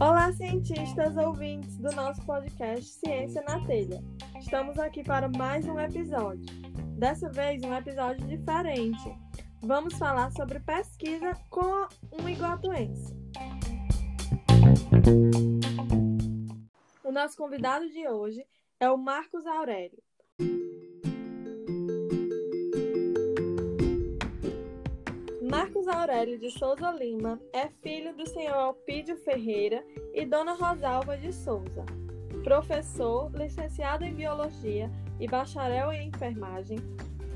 Olá, cientistas ouvintes do nosso podcast Ciência na Telha. Estamos aqui para mais um episódio. Dessa vez, um episódio diferente. Vamos falar sobre pesquisa com um iguatuense. O nosso convidado de hoje é o Marcos Aurélio. Marcos Aurélio de Souza Lima é filho do senhor Alpídio Ferreira e dona Rosalva de Souza. Professor, licenciado em Biologia e bacharel em Enfermagem,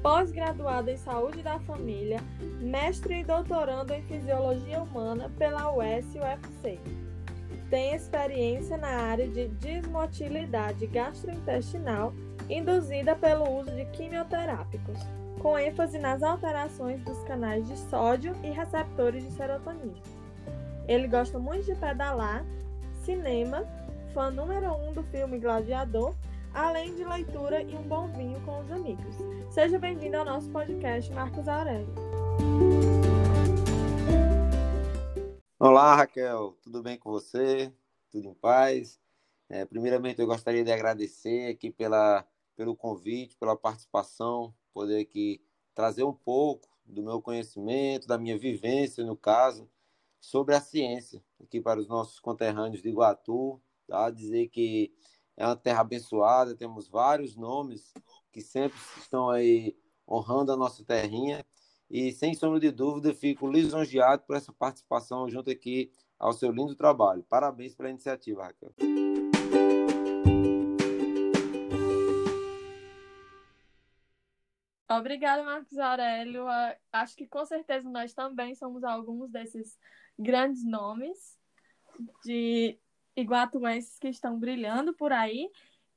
pós-graduado em Saúde da Família, mestre e doutorando em Fisiologia Humana pela UES-UFC. Tem experiência na área de desmotilidade gastrointestinal induzida pelo uso de quimioterápicos com ênfase nas alterações dos canais de sódio e receptores de serotonina. Ele gosta muito de pedalar, cinema, fã número um do filme Gladiador, além de leitura e um bom vinho com os amigos. Seja bem-vindo ao nosso podcast, Marcos Aurélio. Olá, Raquel, tudo bem com você? Tudo em paz? É, primeiramente, eu gostaria de agradecer aqui pela, pelo convite, pela participação poder aqui trazer um pouco do meu conhecimento, da minha vivência, no caso, sobre a ciência, aqui para os nossos conterrâneos de Iguatu, tá? dizer que é uma terra abençoada, temos vários nomes que sempre estão aí honrando a nossa terrinha, e sem sombra de dúvida, fico lisonjeado por essa participação junto aqui ao seu lindo trabalho. Parabéns pela iniciativa, Raquel. Obrigada, Marcos Aurélio. Ah, acho que com certeza nós também somos alguns desses grandes nomes de iguatuenses que estão brilhando por aí.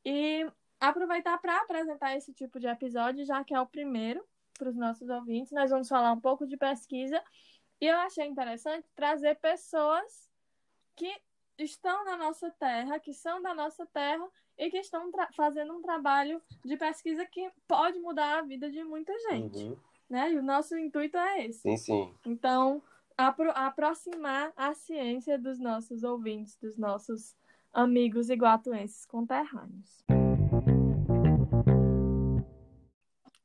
E aproveitar para apresentar esse tipo de episódio, já que é o primeiro para os nossos ouvintes. Nós vamos falar um pouco de pesquisa. E eu achei interessante trazer pessoas que estão na nossa terra, que são da nossa terra e que estão fazendo um trabalho de pesquisa que pode mudar a vida de muita gente. Uhum. Né? E o nosso intuito é esse. Sim, sim. Então, apro aproximar a ciência dos nossos ouvintes, dos nossos amigos iguatuenses conterrâneos.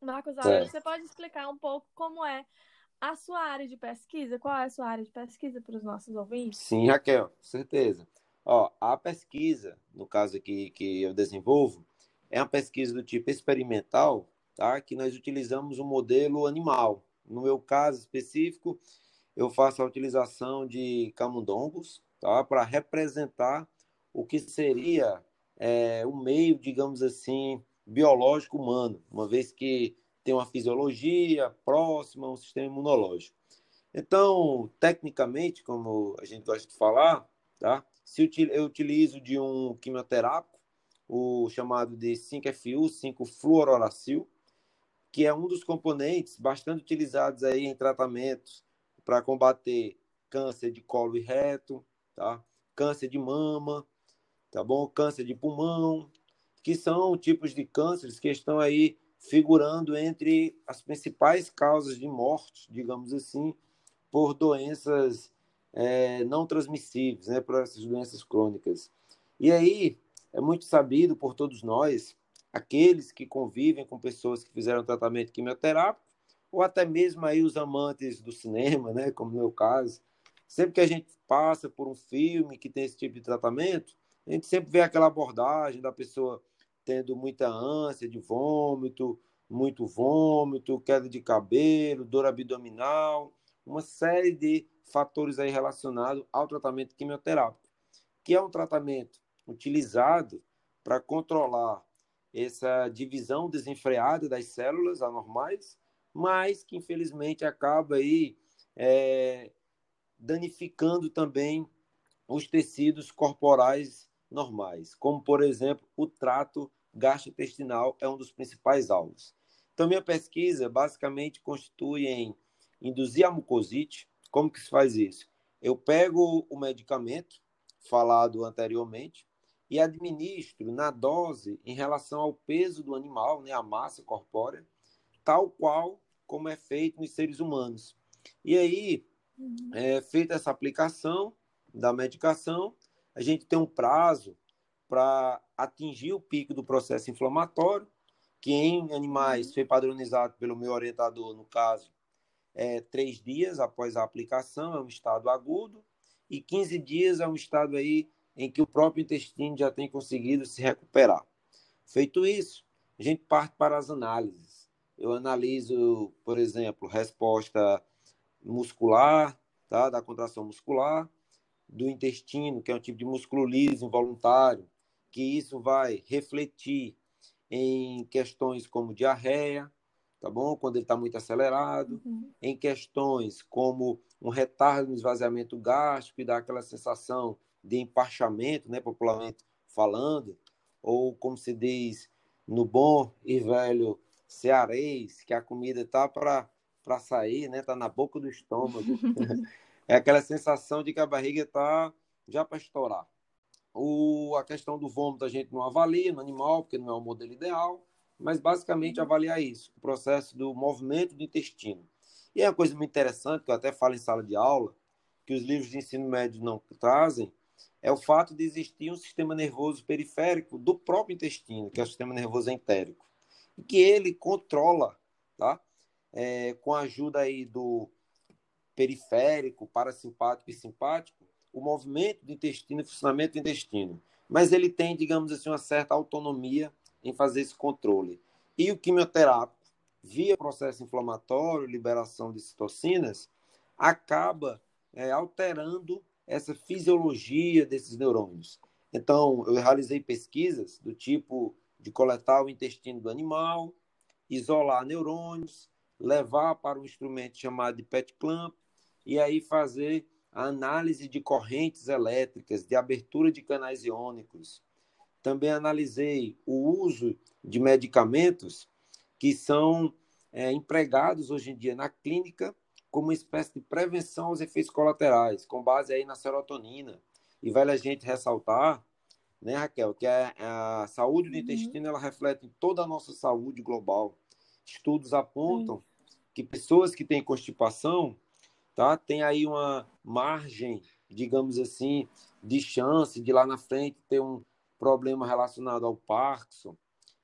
Marcos Aurélio, é. você pode explicar um pouco como é a sua área de pesquisa? Qual é a sua área de pesquisa para os nossos ouvintes? Sim, Raquel, certeza. Ó, a pesquisa, no caso aqui que eu desenvolvo, é uma pesquisa do tipo experimental, tá? Que nós utilizamos um modelo animal. No meu caso específico, eu faço a utilização de camundongos, tá? Para representar o que seria é, um meio, digamos assim, biológico humano, uma vez que tem uma fisiologia próxima, um sistema imunológico. Então, tecnicamente, como a gente gosta de falar, tá? Se eu utilizo de um quimioterápico, o chamado de 5-FU, 5-fluororacil, que é um dos componentes bastante utilizados aí em tratamentos para combater câncer de colo e reto, tá? Câncer de mama, tá bom? Câncer de pulmão, que são tipos de cânceres que estão aí figurando entre as principais causas de morte, digamos assim, por doenças é, não transmissíveis, né, para essas doenças crônicas. E aí é muito sabido por todos nós, aqueles que convivem com pessoas que fizeram tratamento quimioterápico, ou até mesmo aí os amantes do cinema, né, como no meu caso, sempre que a gente passa por um filme que tem esse tipo de tratamento, a gente sempre vê aquela abordagem da pessoa tendo muita ânsia de vômito, muito vômito, queda de cabelo, dor abdominal, uma série de fatores aí relacionados ao tratamento quimioterápico, que é um tratamento utilizado para controlar essa divisão desenfreada das células anormais, mas que infelizmente acaba aí é, danificando também os tecidos corporais normais, como por exemplo o trato gastrointestinal é um dos principais alvos. Então minha pesquisa basicamente constitui em induzir a mucosite, como que se faz isso? Eu pego o medicamento falado anteriormente e administro na dose em relação ao peso do animal, né, a massa corpórea, tal qual como é feito nos seres humanos. E aí, uhum. é, feita essa aplicação da medicação, a gente tem um prazo para atingir o pico do processo inflamatório, que em animais uhum. foi padronizado pelo meu orientador, no caso, é três dias após a aplicação, é um estado agudo, e 15 dias é um estado aí em que o próprio intestino já tem conseguido se recuperar. Feito isso, a gente parte para as análises. Eu analiso, por exemplo, resposta muscular, tá? da contração muscular, do intestino, que é um tipo de músculo liso involuntário, que isso vai refletir em questões como diarreia, tá bom? Quando ele está muito acelerado, uhum. em questões como um retardo no esvaziamento gástrico e dá aquela sensação de empachamento, né, popularmente falando, ou como se diz no bom e velho cearês, que a comida tá para para sair, né? Tá na boca do estômago. é aquela sensação de que a barriga tá já para estourar. O, a questão do vômito a gente não avalia no animal, porque não é o modelo ideal, mas basicamente avaliar isso, o processo do movimento do intestino. E é uma coisa muito interessante, que eu até falo em sala de aula, que os livros de ensino médio não trazem, é o fato de existir um sistema nervoso periférico do próprio intestino, que é o sistema nervoso entérico, e que ele controla, tá? É, com a ajuda aí do periférico, parasimpático e simpático, o movimento do intestino e funcionamento do intestino. Mas ele tem, digamos assim, uma certa autonomia em fazer esse controle. E o quimioterápico, via processo inflamatório, liberação de citocinas, acaba é, alterando essa fisiologia desses neurônios. Então, eu realizei pesquisas do tipo de coletar o intestino do animal, isolar neurônios, levar para um instrumento chamado de PET clamp e aí fazer a análise de correntes elétricas, de abertura de canais iônicos. Também analisei o uso de medicamentos que são é, empregados hoje em dia na clínica como uma espécie de prevenção aos efeitos colaterais, com base aí na serotonina. E vale a gente ressaltar, né, Raquel, que a, a saúde do uhum. intestino ela reflete toda a nossa saúde global. Estudos apontam que pessoas que têm constipação, tá, tem aí uma margem, digamos assim, de chance de lá na frente ter um problema relacionado ao Parkinson,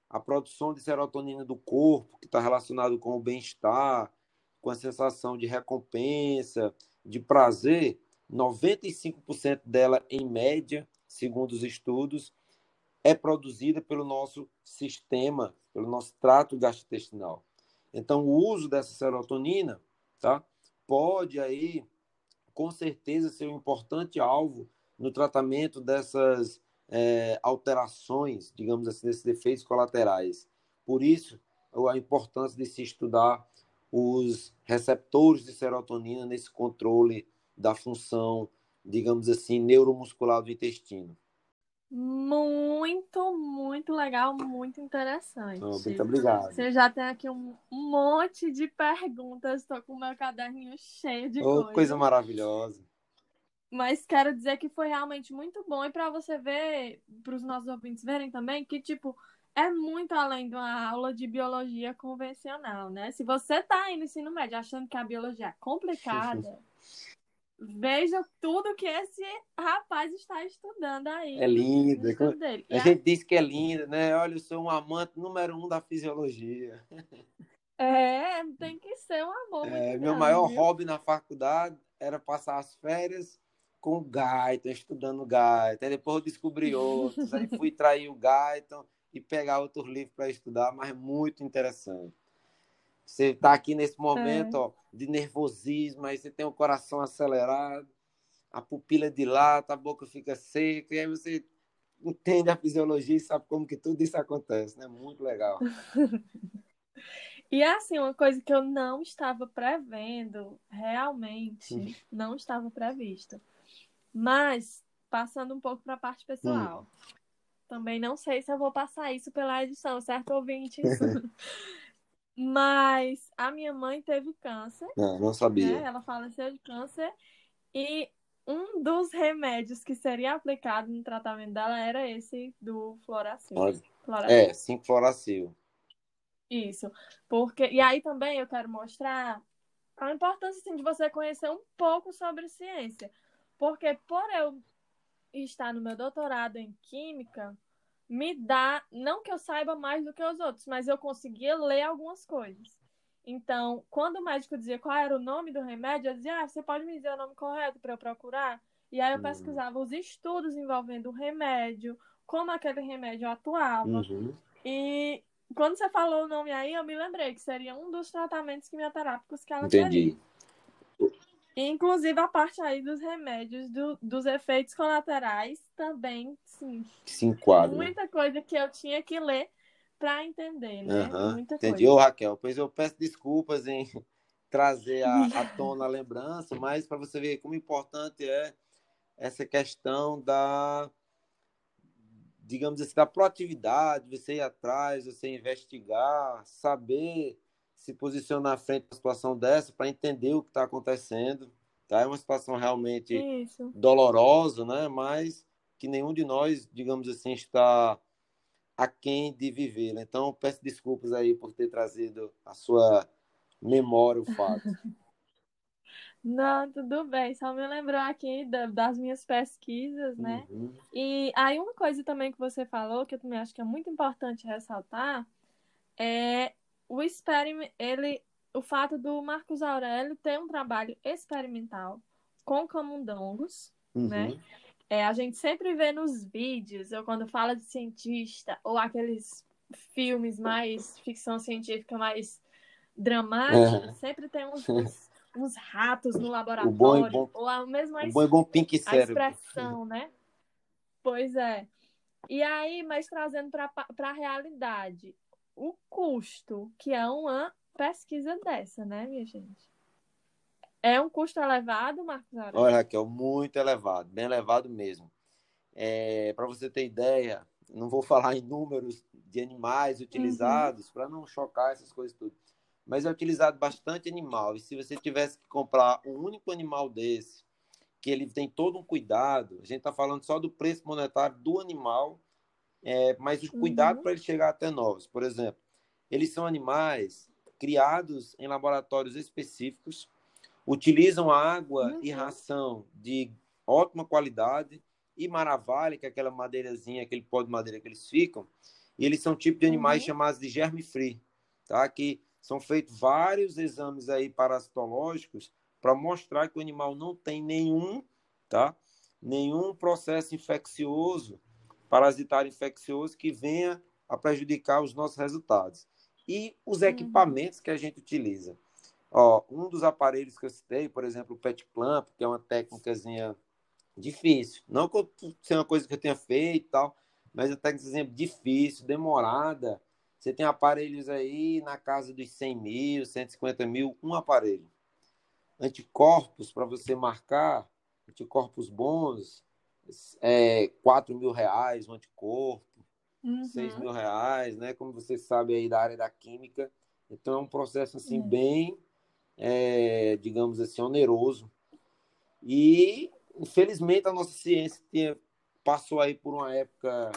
a produção de serotonina do corpo, que está relacionado com o bem-estar, com a sensação de recompensa, de prazer, 95% dela, em média, segundo os estudos, é produzida pelo nosso sistema, pelo nosso trato gastrointestinal. Então, o uso dessa serotonina tá, pode aí, com certeza, ser um importante alvo no tratamento dessas é, alterações, digamos assim, desses efeitos colaterais. Por isso, a importância de se estudar os receptores de serotonina nesse controle da função, digamos assim, neuromuscular do intestino. Muito, muito legal, muito interessante. Oh, muito obrigado. Você já tem aqui um monte de perguntas, estou com o meu caderninho cheio de oh, coisa. coisa maravilhosa. Mas quero dizer que foi realmente muito bom e para você ver, para os nossos ouvintes verem também, que tipo, é muito além de uma aula de biologia convencional, né? Se você está aí no ensino médio achando que a biologia é complicada, veja tudo que esse rapaz está estudando aí. É lindo. A gente diz que é lindo, né? Olha, eu sou um amante número um da fisiologia. É, tem que ser um amor. É, meu maior viu? hobby na faculdade era passar as férias com o Gaiton, estudando Gaiton. Aí depois eu descobri outros, aí fui trair o Gaiton e pegar outros livros para estudar, mas é muito interessante. Você está aqui nesse momento é. ó, de nervosismo, aí você tem o coração acelerado, a pupila dilata, a boca fica seca, e aí você entende a fisiologia e sabe como que tudo isso acontece, né? Muito legal. e assim, uma coisa que eu não estava prevendo, realmente, não estava previsto. Mas, passando um pouco para a parte pessoal. Hum. Também não sei se eu vou passar isso pela edição, certo, ouvintes? Mas a minha mãe teve câncer. Não, não sabia. Né? Ela faleceu de câncer. E um dos remédios que seria aplicado no tratamento dela era esse do Floracil. Floracil. É, sim, Floracil. Isso. Porque... E aí também eu quero mostrar a importância assim, de você conhecer um pouco sobre ciência. Porque por eu estar no meu doutorado em química, me dá, não que eu saiba mais do que os outros, mas eu conseguia ler algumas coisas. Então, quando o médico dizia qual era o nome do remédio, eu dizia, ah, você pode me dizer o nome correto para eu procurar? E aí eu uhum. pesquisava os estudos envolvendo o remédio, como aquele remédio atuava. Uhum. E quando você falou o nome aí, eu me lembrei que seria um dos tratamentos quimioterápicos que ela Entendi. Teria. Inclusive a parte aí dos remédios, do, dos efeitos colaterais também, sim. Se enquadra. Muita coisa que eu tinha que ler para entender, né? Uhum. Muita Entendi. Coisa. Ô, Raquel, pois eu peço desculpas em trazer a, a tona a lembrança, mas para você ver como importante é essa questão da digamos assim, da proatividade, você ir atrás, você investigar, saber se posicionar à frente da situação dessa para entender o que está acontecendo. Tá? É uma situação realmente Isso. dolorosa, né? mas que nenhum de nós, digamos assim, está aquém de viver. Né? Então, peço desculpas aí por ter trazido a sua memória o fato. Não, tudo bem. Só me lembrou aqui das minhas pesquisas, né? Uhum. E aí uma coisa também que você falou, que eu também acho que é muito importante ressaltar, é o experim... ele o fato do Marcos Aurélio ter um trabalho experimental com camundongos, uhum. né? É, a gente sempre vê nos vídeos, ou quando fala de cientista, ou aqueles filmes mais ficção científica mais dramáticos, uhum. sempre tem uns, uns uns ratos no laboratório, bom bom, ou a mesma bom bom pink a expressão, né? Pois é. E aí, mas trazendo para a realidade, o custo, que é uma pesquisa dessa, né, minha gente? É um custo elevado, Marcos Aurélio? Olha, Raquel, muito elevado, bem elevado mesmo. É, para você ter ideia, não vou falar em números de animais utilizados uhum. para não chocar essas coisas tudo mas é utilizado bastante animal. E se você tivesse que comprar um único animal desse, que ele tem todo um cuidado, a gente está falando só do preço monetário do animal, é, mas o cuidado uhum. para ele chegar até nós. Por exemplo, eles são animais criados em laboratórios específicos, utilizam água uhum. e ração de ótima qualidade e maravilha, que é aquela madeirazinha, aquele pó de madeira que eles ficam, e eles são tipo de animais uhum. chamados de germe-free, tá? Que são feitos vários exames aí parasitológicos para mostrar que o animal não tem nenhum, tá? Nenhum processo infeccioso, parasitário infeccioso que venha a prejudicar os nossos resultados. E os uhum. equipamentos que a gente utiliza. Ó, um dos aparelhos que eu citei, por exemplo, o PET clamp, que é uma técnicazinha difícil. Não que seja uma coisa que eu tenha feito e tal, mas é uma técnica difícil, demorada, você tem aparelhos aí na casa dos 100 mil, 150 mil, um aparelho. Anticorpos para você marcar, anticorpos bons, é, 4 mil reais um anticorpo, uhum. 6 mil reais, né? Como você sabe aí da área da química. Então é um processo assim uhum. bem, é, digamos assim, oneroso. E infelizmente a nossa ciência tinha, passou aí por uma época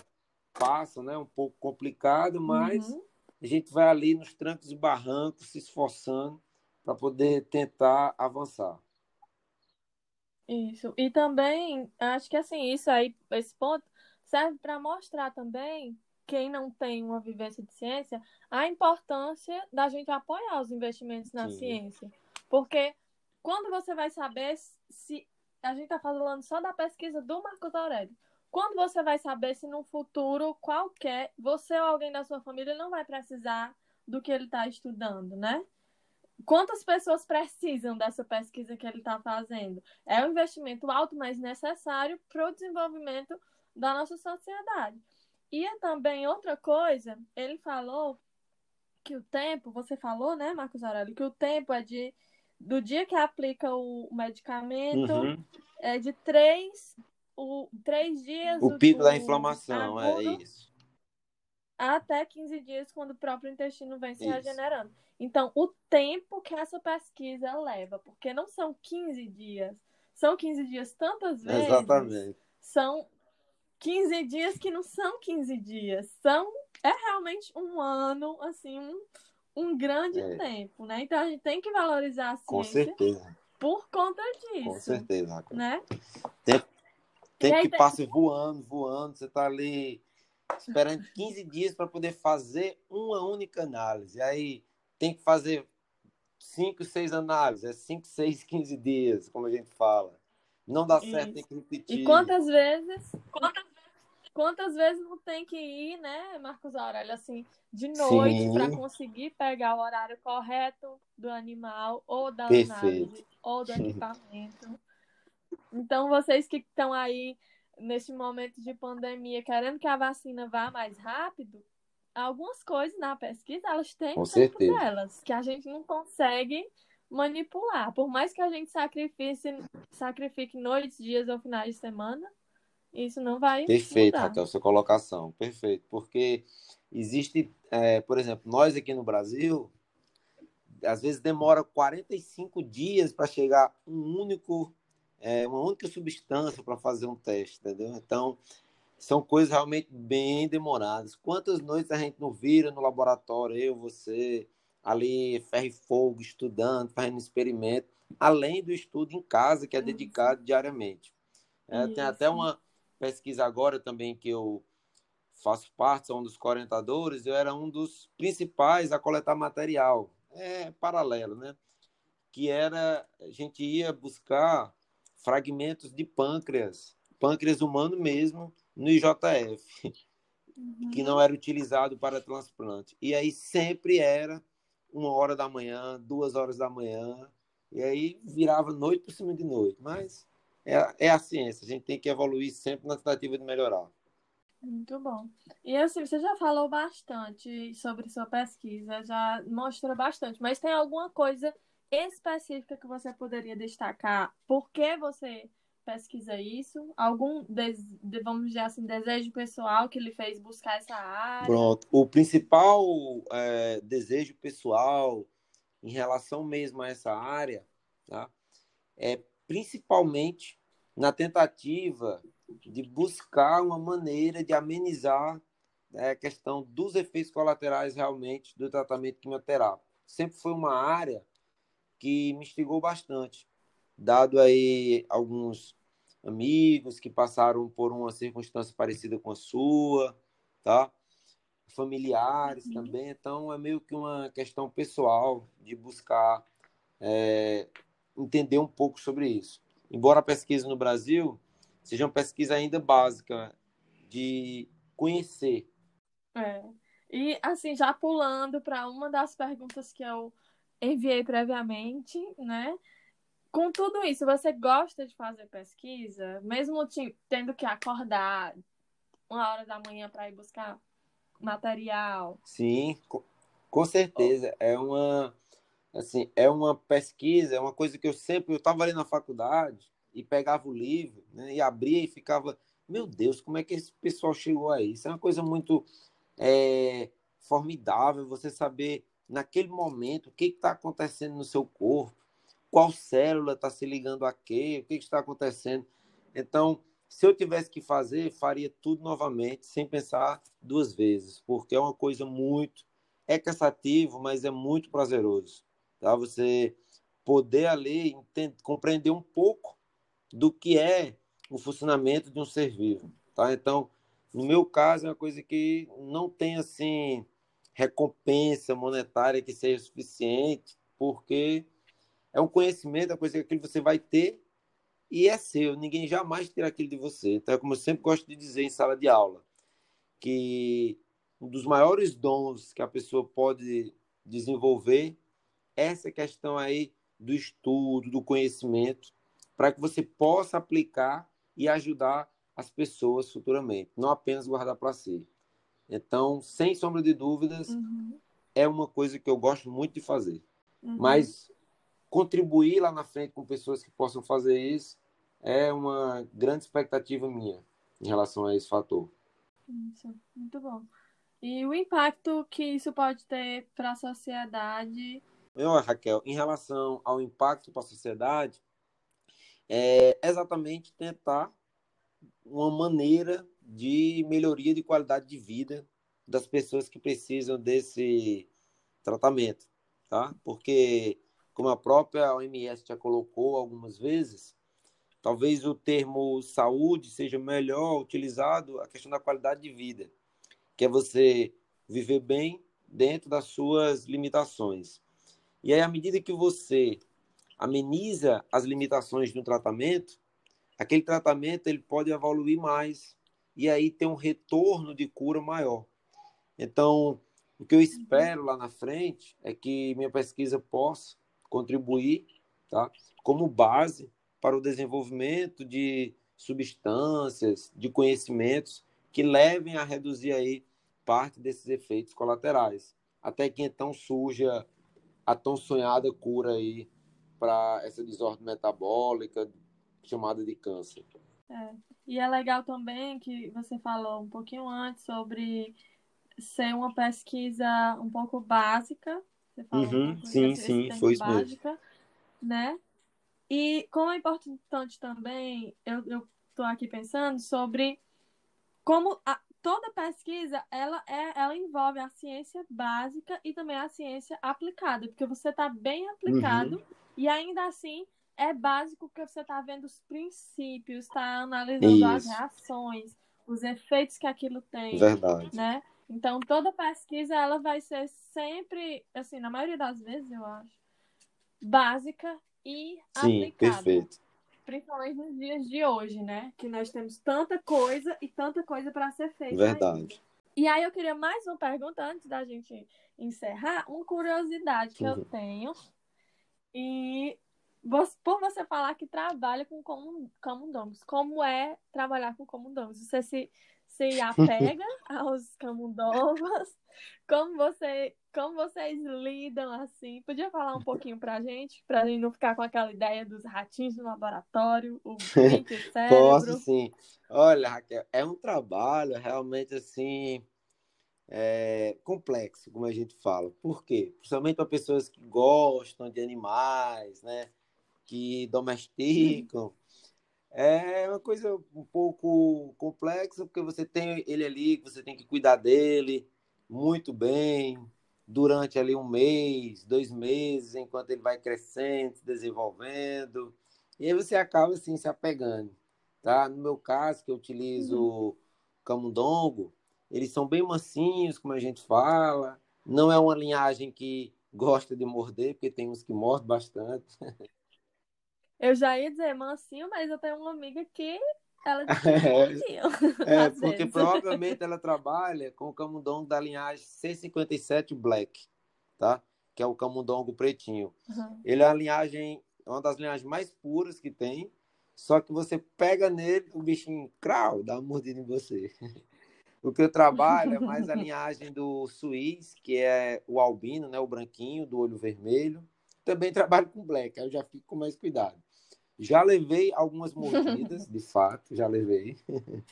passa, né? Um pouco complicado, mas uhum. a gente vai ali nos trancos e barrancos, se esforçando para poder tentar avançar. Isso. E também, acho que assim, isso aí, esse ponto serve para mostrar também quem não tem uma vivência de ciência, a importância da gente apoiar os investimentos na Sim. ciência. Porque quando você vai saber se a gente está falando só da pesquisa do Marcos Aurélio, quando você vai saber se num futuro qualquer, você ou alguém da sua família não vai precisar do que ele está estudando, né? Quantas pessoas precisam dessa pesquisa que ele está fazendo? É um investimento alto, mas necessário para o desenvolvimento da nossa sociedade. E é também outra coisa, ele falou que o tempo, você falou, né, Marcos Aurélio, que o tempo é de do dia que aplica o medicamento uhum. é de três o, três dias. O pico da inflamação, é isso. Até 15 dias, quando o próprio intestino vem se isso. regenerando. Então, o tempo que essa pesquisa leva, porque não são 15 dias, são 15 dias tantas vezes. Exatamente. São 15 dias que não são 15 dias, são é realmente um ano, assim, um, um grande é. tempo, né? Então a gente tem que valorizar a ciência. Com certeza. Por conta disso. Com certeza. Né? Tem, tem que tem... voando, voando, você tá ali esperando 15 dias para poder fazer uma única análise. Aí tem que fazer 5, 6 análises, é 5, 6, 15 dias, como a gente fala. Não dá certo, Isso. tem que repetir. E quantas vezes, quantas quantas vezes não tem que ir, né, Marcos Aurélio, assim, de noite para conseguir pegar o horário correto do animal ou da Perfeito. análise ou do equipamento. Então, vocês que estão aí neste momento de pandemia querendo que a vacina vá mais rápido, algumas coisas na pesquisa elas têm Com certeza. delas que a gente não consegue manipular. Por mais que a gente sacrifique, sacrifique noites, dias ou finais de semana, isso não vai. Perfeito, mudar. Raquel, sua colocação. Perfeito. Porque existe, é, por exemplo, nós aqui no Brasil, às vezes demora 45 dias para chegar um único, é, uma única substância para fazer um teste, entendeu? Então, são coisas realmente bem demoradas. Quantas noites a gente não vira no laboratório, eu, você, ali, ferro e fogo, estudando, fazendo experimento, além do estudo em casa, que é dedicado diariamente. É, tem até uma, pesquisa agora também que eu faço parte, sou um dos orientadores, eu era um dos principais a coletar material. É paralelo, né? Que era, a gente ia buscar fragmentos de pâncreas, pâncreas humano mesmo, no IJF, uhum. que não era utilizado para transplante. E aí sempre era uma hora da manhã, duas horas da manhã, e aí virava noite por cima de noite. Mas é, é a ciência. A gente tem que evoluir sempre na tentativa de melhorar. Muito bom. E assim, você já falou bastante sobre sua pesquisa, já mostrou bastante, mas tem alguma coisa específica que você poderia destacar? Por que você pesquisa isso? Algum, vamos dizer assim, desejo pessoal que lhe fez buscar essa área? Pronto. O principal é, desejo pessoal em relação mesmo a essa área tá? é principalmente na tentativa de buscar uma maneira de amenizar né, a questão dos efeitos colaterais realmente do tratamento quimioterápico. Sempre foi uma área que me instigou bastante, dado aí alguns amigos que passaram por uma circunstância parecida com a sua, tá? Familiares uhum. também, então é meio que uma questão pessoal de buscar é, entender um pouco sobre isso. Embora a pesquisa no Brasil seja uma pesquisa ainda básica de conhecer. É. E assim, já pulando para uma das perguntas que eu enviei previamente, né? Com tudo isso, você gosta de fazer pesquisa, mesmo tendo que acordar uma hora da manhã para ir buscar material? Sim, com certeza. É uma assim, é uma pesquisa, é uma coisa que eu sempre, eu estava ali na faculdade e pegava o livro, né, e abria e ficava, meu Deus, como é que esse pessoal chegou aí? Isso é uma coisa muito é, formidável, você saber naquele momento o que está acontecendo no seu corpo, qual célula está se ligando a quê, o que, que está acontecendo. Então, se eu tivesse que fazer, faria tudo novamente, sem pensar duas vezes, porque é uma coisa muito, é cansativo, mas é muito prazeroso tá? Você poder ali entender, compreender um pouco do que é o funcionamento de um ser vivo, tá? Então, no meu caso, é uma coisa que não tem assim recompensa monetária que seja suficiente, porque é um conhecimento, é coisa que você vai ter e é seu, ninguém jamais tira aquilo de você. Então, é como eu sempre gosto de dizer em sala de aula, que um dos maiores dons que a pessoa pode desenvolver essa questão aí do estudo, do conhecimento, para que você possa aplicar e ajudar as pessoas futuramente, não apenas guardar para si. Então, sem sombra de dúvidas, uhum. é uma coisa que eu gosto muito de fazer. Uhum. Mas contribuir lá na frente com pessoas que possam fazer isso é uma grande expectativa minha em relação a esse fator. Isso, muito bom. E o impacto que isso pode ter para a sociedade eu, Raquel, em relação ao impacto para a sociedade, é exatamente tentar uma maneira de melhoria de qualidade de vida das pessoas que precisam desse, tratamento, tá? Porque, como a própria OMS já colocou algumas vezes, talvez o termo saúde seja melhor utilizado a questão da qualidade de vida, que é você viver bem dentro das suas limitações. E aí, à medida que você ameniza as limitações do tratamento, aquele tratamento ele pode evoluir mais e aí ter um retorno de cura maior. Então, o que eu espero lá na frente é que minha pesquisa possa contribuir, tá, como base para o desenvolvimento de substâncias, de conhecimentos que levem a reduzir aí parte desses efeitos colaterais, até que então surja a tão sonhada cura aí para essa desordem metabólica chamada de câncer. É. E é legal também que você falou um pouquinho antes sobre ser uma pesquisa um pouco básica. Você falou uhum, um sim, sim, foi isso básica, mesmo. Né? E como é importante também, eu estou aqui pensando sobre como a, toda pesquisa ela é ela envolve a ciência básica e também a ciência aplicada, porque você está bem aplicado uhum. e ainda assim é básico porque você está vendo os princípios, está analisando Isso. as reações, os efeitos que aquilo tem. Verdade. Né? Então, toda pesquisa ela vai ser sempre, assim, na maioria das vezes, eu acho, básica e Sim, aplicada. perfeito. Principalmente nos dias de hoje, né? Que nós temos tanta coisa e tanta coisa para ser feita. Verdade. Ainda. E aí eu queria mais uma pergunta antes da gente encerrar, uma curiosidade que uhum. eu tenho. E por você falar que trabalha com camundongos, como é trabalhar com camundongos? Você se, se apega aos camundongos? Como, você, como vocês lidam assim? Podia falar um pouquinho pra gente, pra gente não ficar com aquela ideia dos ratinhos no laboratório, o cérebro? Posso sim. Olha, Raquel, é um trabalho realmente assim é, complexo, como a gente fala. Por quê? Principalmente para pessoas que gostam de animais, né? Que domesticam. É uma coisa um pouco complexa, porque você tem ele ali, você tem que cuidar dele muito bem durante ali um mês, dois meses, enquanto ele vai crescendo, se desenvolvendo. E aí você acaba assim se apegando. Tá? No meu caso, que eu utilizo uhum. camundongo, eles são bem mansinhos, como a gente fala. Não é uma linhagem que gosta de morder, porque tem uns que mordem bastante. Eu já ia dizer mansinho, mas eu tenho uma amiga que ela diz é, é porque vezes. provavelmente ela trabalha com o camundongo da linhagem C57 Black, tá? Que é o camundongo pretinho. Uhum. Ele é a linhagem, uma das linhagens mais puras que tem, só que você pega nele, o bichinho, crau, dá uma mordida em você. O que eu trabalho é mais a linhagem do Suíz, que é o albino, né, o branquinho, do olho vermelho. Também trabalho com black, aí eu já fico com mais cuidado. Já levei algumas mordidas, de fato, já levei.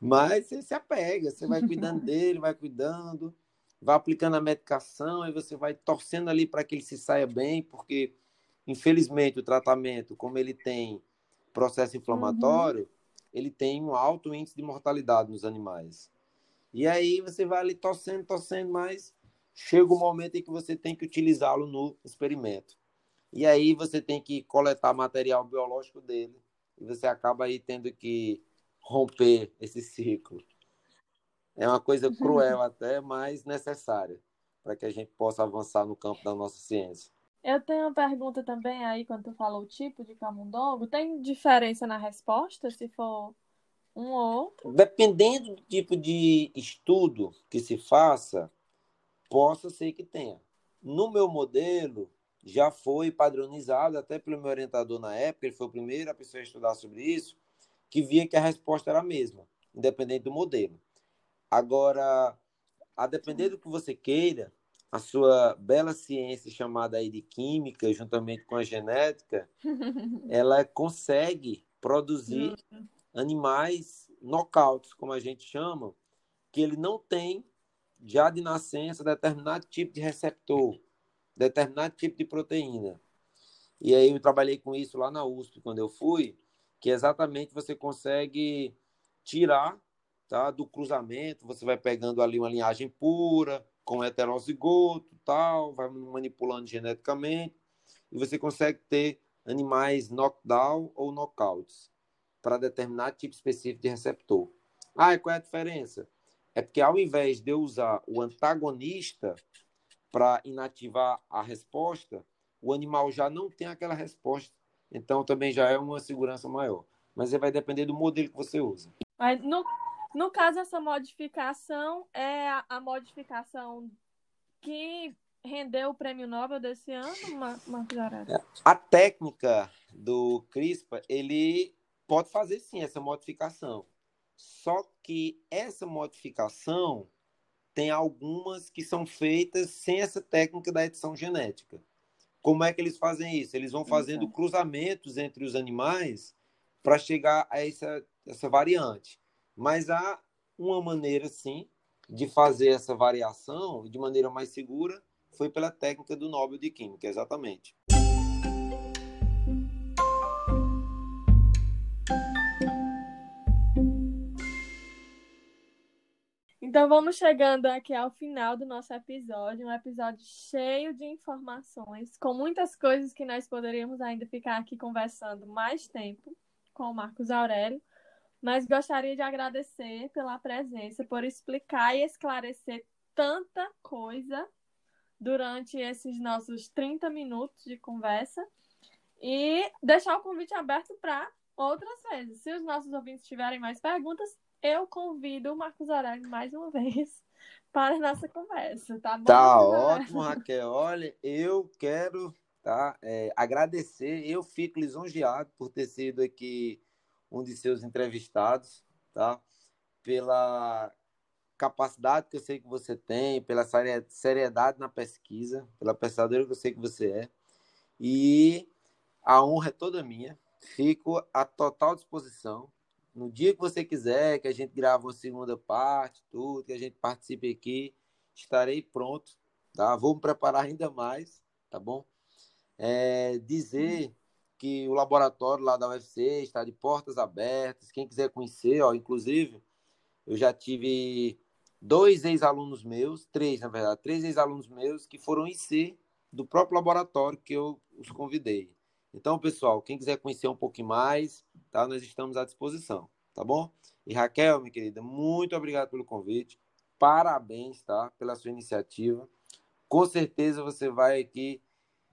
Mas você se apega, você vai cuidando dele, vai cuidando, vai aplicando a medicação e você vai torcendo ali para que ele se saia bem, porque infelizmente o tratamento, como ele tem processo inflamatório, uhum. ele tem um alto índice de mortalidade nos animais. E aí você vai ali torcendo, torcendo, mas chega o um momento em que você tem que utilizá-lo no experimento. E aí você tem que coletar material biológico dele e você acaba aí tendo que romper esse ciclo. É uma coisa cruel até, mas necessária para que a gente possa avançar no campo da nossa ciência. Eu tenho uma pergunta também aí, quando tu falou o tipo de camundongo, tem diferença na resposta se for um ou outro? Dependendo do tipo de estudo que se faça, possa ser que tenha. No meu modelo, já foi padronizado até pelo meu orientador na época, ele foi o primeiro a pessoa a estudar sobre isso, que via que a resposta era a mesma, independente do modelo. Agora, a depender do que você queira, a sua bela ciência chamada aí de química, juntamente com a genética, ela consegue produzir animais nocautes, como a gente chama, que ele não tem já de nascença determinado tipo de receptor determinado tipo de proteína. E aí eu trabalhei com isso lá na USP, quando eu fui, que exatamente você consegue tirar tá, do cruzamento, você vai pegando ali uma linhagem pura, com heterozigoto, tal, vai manipulando geneticamente e você consegue ter animais knockdown ou knockouts para determinado tipo específico de receptor. Ah, e qual é a diferença? É porque ao invés de eu usar o antagonista para inativar a resposta, o animal já não tem aquela resposta. Então também já é uma segurança maior. Mas vai depender do modelo que você usa. Mas no, no caso, essa modificação é a, a modificação que rendeu o prêmio Nobel desse ano, Marcos Aurélio? É, a técnica do CRISPR, ele pode fazer sim essa modificação. Só que essa modificação tem algumas que são feitas sem essa técnica da edição genética. Como é que eles fazem isso? Eles vão fazendo cruzamentos entre os animais para chegar a essa, essa variante. Mas há uma maneira, sim, de fazer essa variação de maneira mais segura, foi pela técnica do Nobel de Química, exatamente. Então vamos chegando aqui ao final do nosso episódio, um episódio cheio de informações, com muitas coisas que nós poderíamos ainda ficar aqui conversando mais tempo com o Marcos Aurélio, mas gostaria de agradecer pela presença, por explicar e esclarecer tanta coisa durante esses nossos 30 minutos de conversa e deixar o convite aberto para outras vezes. Se os nossos ouvintes tiverem mais perguntas, eu convido o Marcos Aurélio mais uma vez para a nossa conversa, tá bom? Tá ótimo, Raquel. Olha, eu quero tá, é, agradecer, eu fico lisonjeado por ter sido aqui um de seus entrevistados, tá? Pela capacidade que eu sei que você tem, pela seriedade na pesquisa, pela pensadora que eu sei que você é. E a honra é toda minha. Fico à total disposição no dia que você quiser, que a gente grave uma segunda parte, tudo, que a gente participe aqui, estarei pronto, tá? Vou me preparar ainda mais, tá bom? É, dizer que o laboratório lá da UFC está de portas abertas, quem quiser conhecer, ó, inclusive, eu já tive dois ex-alunos meus, três, na verdade, três ex-alunos meus que foram IC do próprio laboratório que eu os convidei. Então, pessoal, quem quiser conhecer um pouquinho mais, tá? Nós estamos à disposição, tá bom? E Raquel, minha querida, muito obrigado pelo convite. Parabéns, tá? Pela sua iniciativa. Com certeza você vai aqui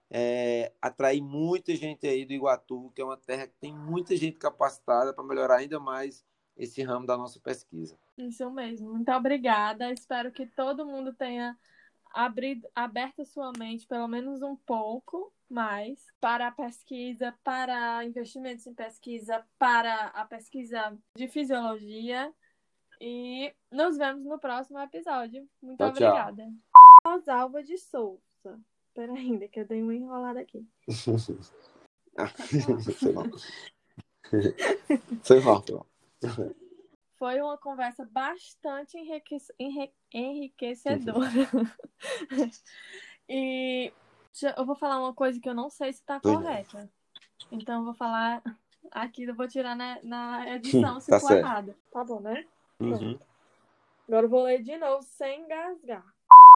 é, atrair muita gente aí do Iguatu, que é uma terra que tem muita gente capacitada para melhorar ainda mais esse ramo da nossa pesquisa. Isso mesmo. Muito obrigada. Espero que todo mundo tenha abrido, aberto sua mente pelo menos um pouco mais para a pesquisa, para investimentos em pesquisa, para a pesquisa de fisiologia. E nos vemos no próximo episódio. Muito tchau, obrigada. Tchau. Rosalva de Souza. Espera ainda, que eu dei uma enrolada aqui. foi mal. Foi mal, foi mal. Foi uma conversa bastante enriquecedora. e eu vou falar uma coisa que eu não sei se está correta. Então eu vou falar aqui, eu vou tirar na, na edição se tá for errado. Tá bom, né? Uhum. Agora eu vou ler de novo sem engasgar.